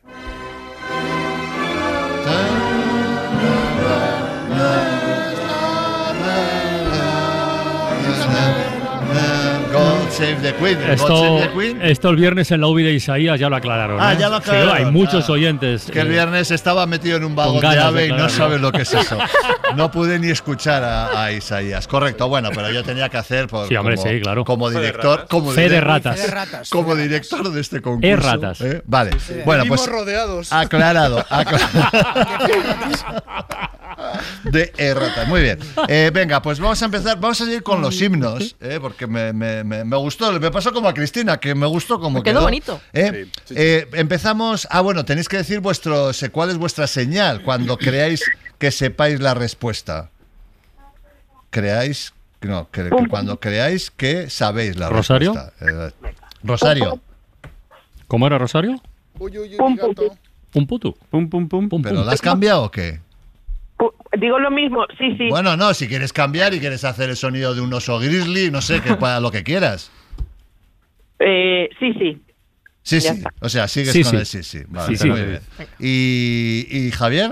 Save the Queen. God Esto, save the Queen. esto el viernes en la UBI de Isaías ya lo aclararon. Ah, ¿eh? ya lo Sí, hay muchos Ah. oyentes. Que el eh, viernes estaba metido en un vagón de ave y no sabes lo que es eso. No pude ni escuchar a, a Isaías. Correcto, bueno, pero yo tenía que hacer por, Sí, hombre, como, sí, claro. como director, como Fe de ratas. Fe de ratas, como director de este concurso. Es ratas. ¿eh? Vale, bueno, pues rodeados. aclarado. aclarado. de erratas. Muy bien. Eh, venga, pues vamos a empezar. Vamos a seguir con los himnos, eh, porque me, me- me- me gustó. Me pasó como a Cristina, que me gustó como Quedó bonito. ¿eh? Eh, empezamos. Ah, bueno, tenéis que decir vuestro, sé cuál es vuestra señal cuando creáis que sepáis la respuesta. Creáis. No, que, que cuando creáis que sabéis la ¿Rosario? respuesta. Eh, Rosario. ¿Cómo era Rosario? Uy, uy, uy, mi gato. Un putu. Pum, pum, pum. Pum, ¿Pero pum. la has cambiado o qué? Digo lo mismo, sí, sí. Bueno, no, si quieres cambiar y quieres hacer el sonido de un oso grizzly, no sé, que para lo que quieras. Eh, sí, sí. Sí, Ya sí. está. O sea, sigues Sí, con sí. el sí, sí. Vale, Sí, sí. muy bien. ¿Y, y Javier?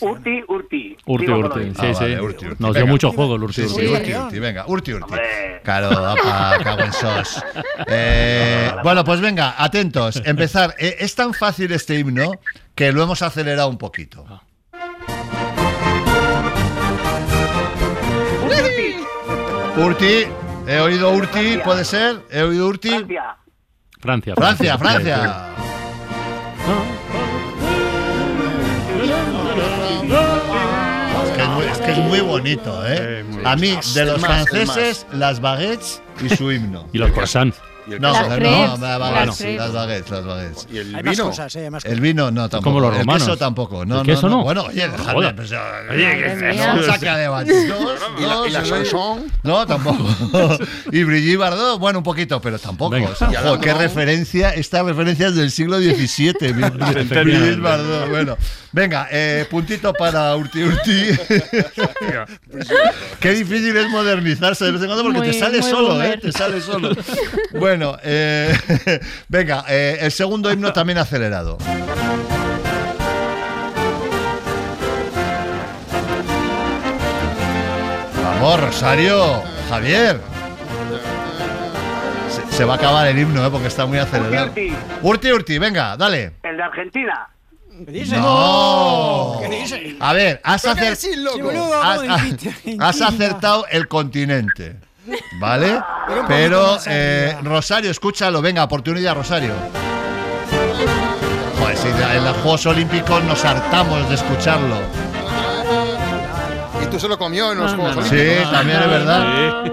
Urti, Urti. Urti, Digo, Urti. Sí, Ah, sí. vale, Urti, Urti. Nos dio mucho juego el Urti, Sí, sí, Urti. Urti, Urti, venga, Urti, Urti. Claro, apa, cago en sos. Eh, bueno, pues venga, atentos. Empezar. Eh, es tan fácil este himno que lo hemos acelerado un poquito. Urti, he oído Urti, ¿puede ser? ¿He oído Urti? Francia. Francia. Francia, Francia. Es que es muy, es que es muy bonito, ¿eh? A mí, de los franceses, las baguettes y su himno. Y los croissants. Y el No, queso. no, Las no, las baguettes, las baguettes, las baguettes. Y el Hay más vino. cosas, ¿eh? Más El vino no, tampoco. como los El romanos. queso tampoco. No, ¿El queso no? Bueno, oye, dejadme. Joder. pues, Oye, ¿qué es eso? Saca de Dos, ¿Y la, y la chanson? No, tampoco. y Brigitte Bardot, bueno, un poquito, pero tampoco. Venga. O sea, qué referencia, esta referencia es del siglo XVII. Brigitte Bardot, bueno. Venga, eh, puntito para Urti Urti. qué difícil es modernizarse de vez en cuando porque Muy- te sale solo, ¿eh? Te sale solo. Bueno, eh, venga, eh, el segundo himno también acelerado. Vamos, Rosario, Javier. Se, se va a acabar el himno, ¿eh? porque está muy acelerado. Urti, Urti, Urti, venga, dale. el de Argentina. ¿Qué dice? No. ¿Qué dice? A ver, has, has acertado el continente. ¿Vale? Pero eh. Rosario, escúchalo, venga, oportunidad, Rosario. Joder, si en los Juegos Olímpicos nos hartamos de escucharlo. Y tú se lo comió en los Juegos no. Sí, Olímpicos. también es verdad.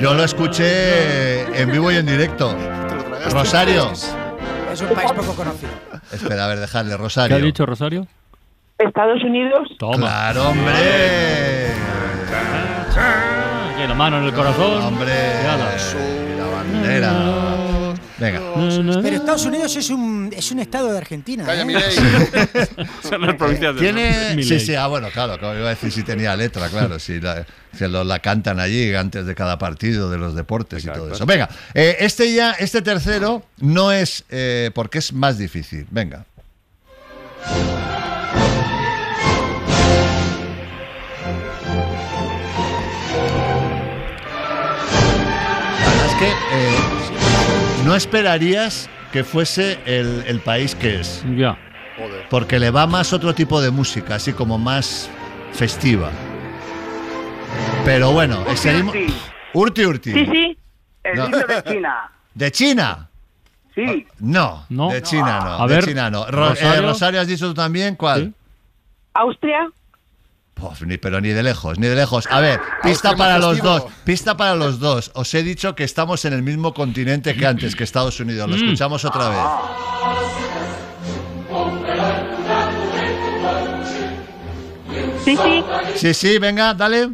Yo lo escuché en vivo y en directo. Rosario. Es un país poco conocido. Espera, a ver, dejarle, ¿Qué Rosario. ha dicho Rosario? Estados Unidos. Toma. Claro, hombre. Aquí la mano en el corazón. Hombre. La bandera. Venga. Pero Estados Unidos es un, es un estado de Argentina. Calla, ¿eh? Milei. Son las provincias del Tiene. Sí, sí, ah, bueno, claro, como iba a decir si tenía letra, claro, si la, si lo- la cantan allí antes de cada partido de los deportes y todo eso. Venga, eh, este ya, este tercero no es eh, porque es más difícil. Venga. Que eh, no esperarías que fuese el, el país que es. Ya. Porque le va más otro tipo de música, así como más festiva. Pero bueno, Urti, seguimos. Urti. Urti Urti. Sí, sí. El No. de China. ¿De China? Sí. No, No. de China no. A de ver, China no. Ro- eh, Rosario. Rosario, has dicho tú también, ¿cuál? Sí. Austria. Puf, ni, pero ni de lejos, ni de lejos. A ver, pista Austria para los dos. Pista para los dos. Os he dicho que estamos en el mismo continente que antes, que Estados Unidos. Lo Mm. escuchamos otra vez. Sí, sí. Sí, sí, venga, dale.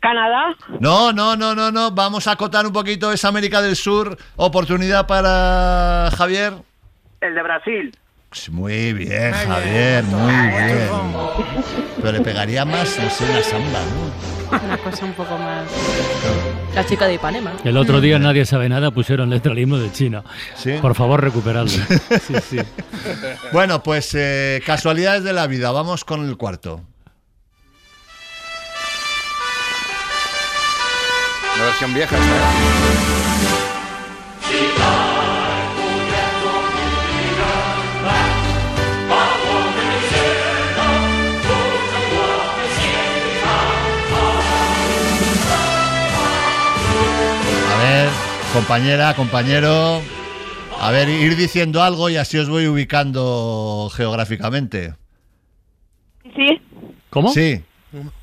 Canadá. No, no, no, no, no. Vamos a acotar un poquito. Es América del Sur. Oportunidad para Javier. El de Brasil. Pues Muy bien, Javier, muy bien. Pero le pegaría más, no sé, una samba, ¿no? Una cosa un poco más. La chica de Ipanema. El otro día nadie sabe nada, pusieron letra al himno de China. Por favor, recuperadlo. Sí, sí. Bueno, pues eh, casualidades de la vida. Vamos con el cuarto. La versión vieja esta. Compañera, compañero. A ver, ir diciendo algo y así os voy ubicando geográficamente. Sí. ¿Cómo? Sí.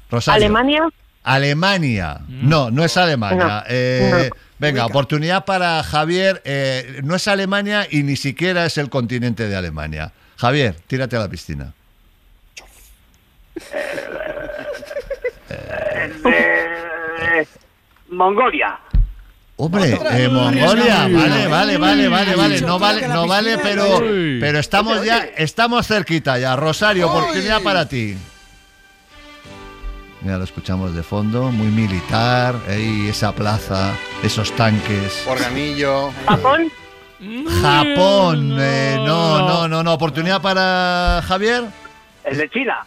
Rosario. Alemania. Alemania. No, no es Alemania. No, Eh, no. Venga, oportunidad para Javier. Eh, no es Alemania y ni siquiera es el continente de Alemania. Javier, tírate a la piscina. De Mongolia. Hombre, eh, Mongolia, vale, vale, vale, vale, vale, no vale, no vale, pero, pero estamos ya, estamos cerquita ya. Rosario, oportunidad para ti. Mira, lo escuchamos de fondo, muy militar, ahí esa plaza, esos tanques. Organillo. Japón. Japón, eh, no, no, no, no, oportunidad para Javier. El de China.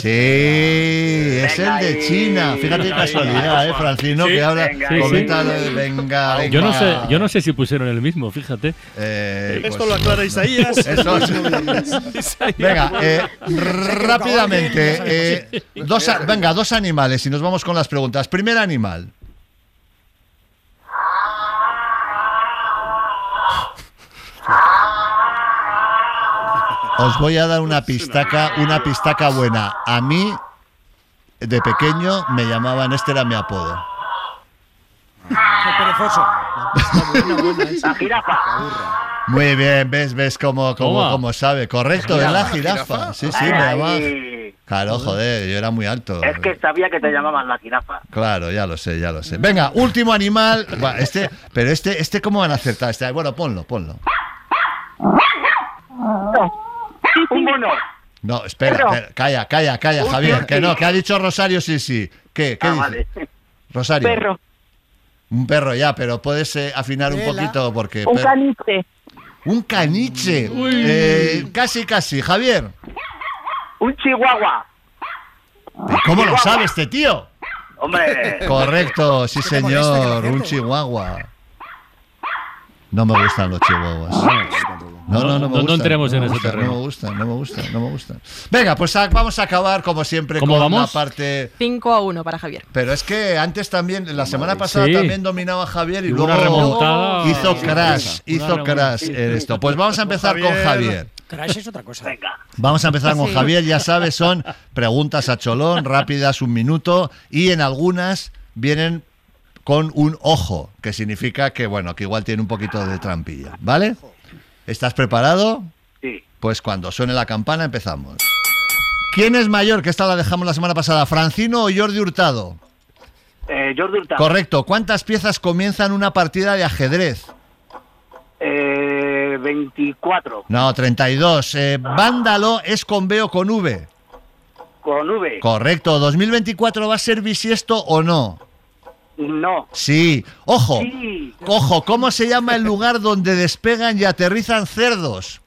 Sí, es el de. China. Fíjate qué casualidad, ¿eh, Francino? Sí. Que ahora Venga comenta venga, venga. Yo no sé, yo no sé si pusieron el mismo, fíjate. Eh, Esto pues- lo aclara Isaías. Eso es. Venga, eh, rápidamente. eh, dos, venga, dos animales y nos vamos con las preguntas. Primer animal. Os voy a dar una pistaca, una pistaca buena. A mí, de pequeño, me llamaban, este era mi apodo. perezoso. La jirafa. Muy bien, ves, ves cómo, cómo, cómo sabe. Correcto, es la jirafa. Sí, sí, me llamaba. Claro, joder, yo era muy alto. Es que sabía que te llamaban la jirafa. Claro, ya lo sé, ya lo sé. Venga, último animal. Este, pero este, este, ¿cómo van a acertar? Este, bueno, ponlo, ponlo. Un mono. No, espera, calla, calla, calla, Un Javier. Que no, que ha dicho Rosario, sí, sí. ¿Qué? ¿Qué Ah, dice? vale. Rosario. Perro. Un perro ya, pero puedes eh, afinar un poquito porque. Un caniche. Un caniche. Eh, casi, casi. Javier. Un chihuahua. ¿y ¿Cómo lo sabe este tío? Hombre. Correcto, sí ¿Qué te molesta que lo señor, un chihuahua. No me gustan los chihuahuas. No, no, no, me No- no entremos no en me ese terreno. No me gustan, no me gustan, no me gustan. Venga, pues a- vamos a acabar como siempre ¿Cómo con vamos? la parte. 5 a 1 para Javier. Pero es que antes también, la semana pasada Sí. también dominaba Javier y luego remontada. hizo crash, sí, hizo una crash en esto. Pues vamos a empezar con Javier. Crash es otra cosa. Venga. Vamos a empezar con Sí. Javier, ya sabes, son preguntas a cholón, rápidas, un minuto, y en algunas vienen con un ojo, que significa que, bueno, que igual tiene un poquito de trampilla, ¿vale? ¿Estás preparado? Sí. Pues cuando suene la campana empezamos. ¿Quién es mayor? Que esta la dejamos la semana pasada, ¿Francino o Jordi Hurtado? Eh, Jordi Hurtado. Correcto. ¿Cuántas piezas comienzan una partida de ajedrez? Eh, 24. No, 32. Eh, ¿Vándalo es con B o con V? Con V. Correcto. ¿2024 va a ser bisiesto o no? No. Sí. Ojo. Sí. Ojo, ¿cómo se llama el lugar donde despegan y aterrizan cerdos?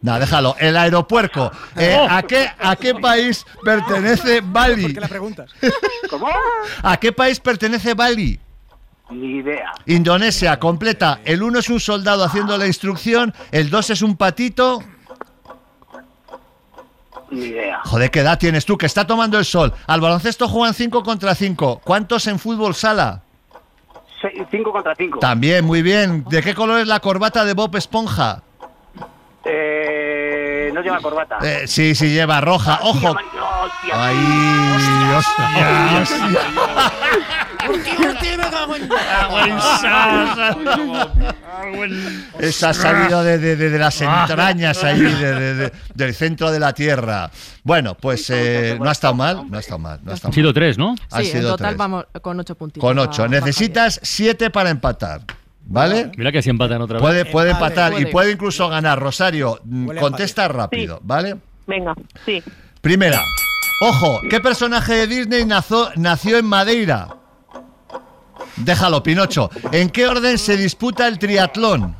No, déjalo. El aeropuerto. Eh, ¿a, qué, ¿A qué país pertenece Bali? ¿Por qué la preguntas? ¿Cómo? ¿A qué país pertenece Bali? Ni idea. Indonesia, completa. El uno es un soldado haciendo la instrucción, el dos es un patito. Ni idea. Joder, ¿qué edad tienes tú? Que está tomando el sol. Al baloncesto juegan 5 contra 5. ¿Cuántos en fútbol sala? 5 contra 5. También, muy bien. ¿De qué color es la corbata de Bob Esponja? Eh, no lleva corbata. Eh, sí, sí, lleva roja. Ojo. Hostia. Ay, hostia, hostia. Esa ha salido de, de- de- de las entrañas ahí, de- de- de- del centro de la tierra. Bueno, pues eh, no ha estado mal, no ha estado mal. No ha estado Han sido mal. tres, ¿no? Han Sí, en sido total tres. vamos con 8 puntitos. Con ocho. Necesitas siete para empatar. ¿Vale? Mira que si empatan otra vez. Puede, puede empatar y Puede. puede incluso ganar. Rosario, mm, contesta rápido, ¿vale? Venga, sí. Primera. Ojo, ¿qué personaje de Disney nazo- nació en Madeira? Déjalo, Pinocho. ¿En qué orden se disputa el triatlón?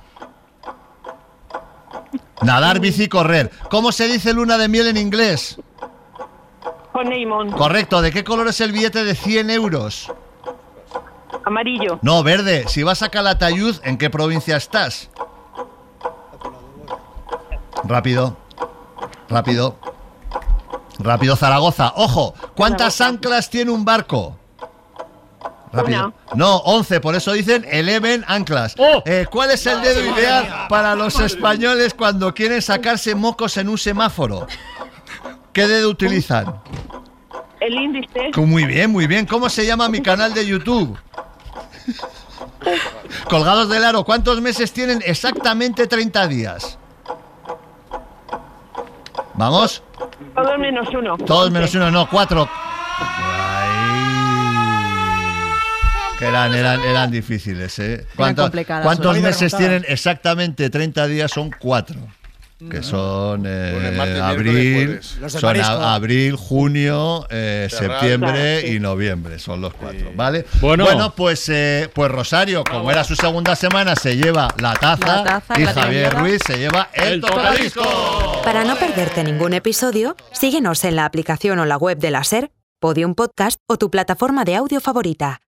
Nadar, bici, correr. ¿Cómo se dice luna de miel en inglés? Con Neymon. Correcto. ¿De qué color es el billete de 100 euros? Amarillo. No, verde. Si vas a Calatayud, ¿en qué provincia estás? Rápido. Rápido. Rápido, Zaragoza. Ojo, ¿cuántas anclas tiene un barco? Rápido. No, 11, por eso dicen 11 anclas. Eh, ¿Cuál es el dedo ideal para los españoles cuando quieren sacarse mocos en un semáforo? ¿Qué dedo utilizan? El índice. Muy bien, muy bien. ¿Cómo se llama mi canal de YouTube? Colgados del aro, ¿cuántos meses tienen? Exactamente 30 días. ¿Vamos? Todo menos uno. Todos menos uno, no, cuatro. Que eran, eran, eran difíciles, ¿eh? ¿Cuánto- complicadas, ¿Cuántos hoy. meses tienen? Exactamente 30 días, son cuatro. que son eh, martes, abril, son a- abril, junio, eh, septiembre sí. y noviembre, son los cuatro, ¿vale? Bueno. pues eh, pues Rosario, como era su segunda semana, se lleva la taza, La taza, y la Javier. Ruiz se lleva el, El tocadisco. Para no perderte ningún episodio, síguenos en la aplicación o la web de la SER, Podium Podcast o tu plataforma de audio favorita.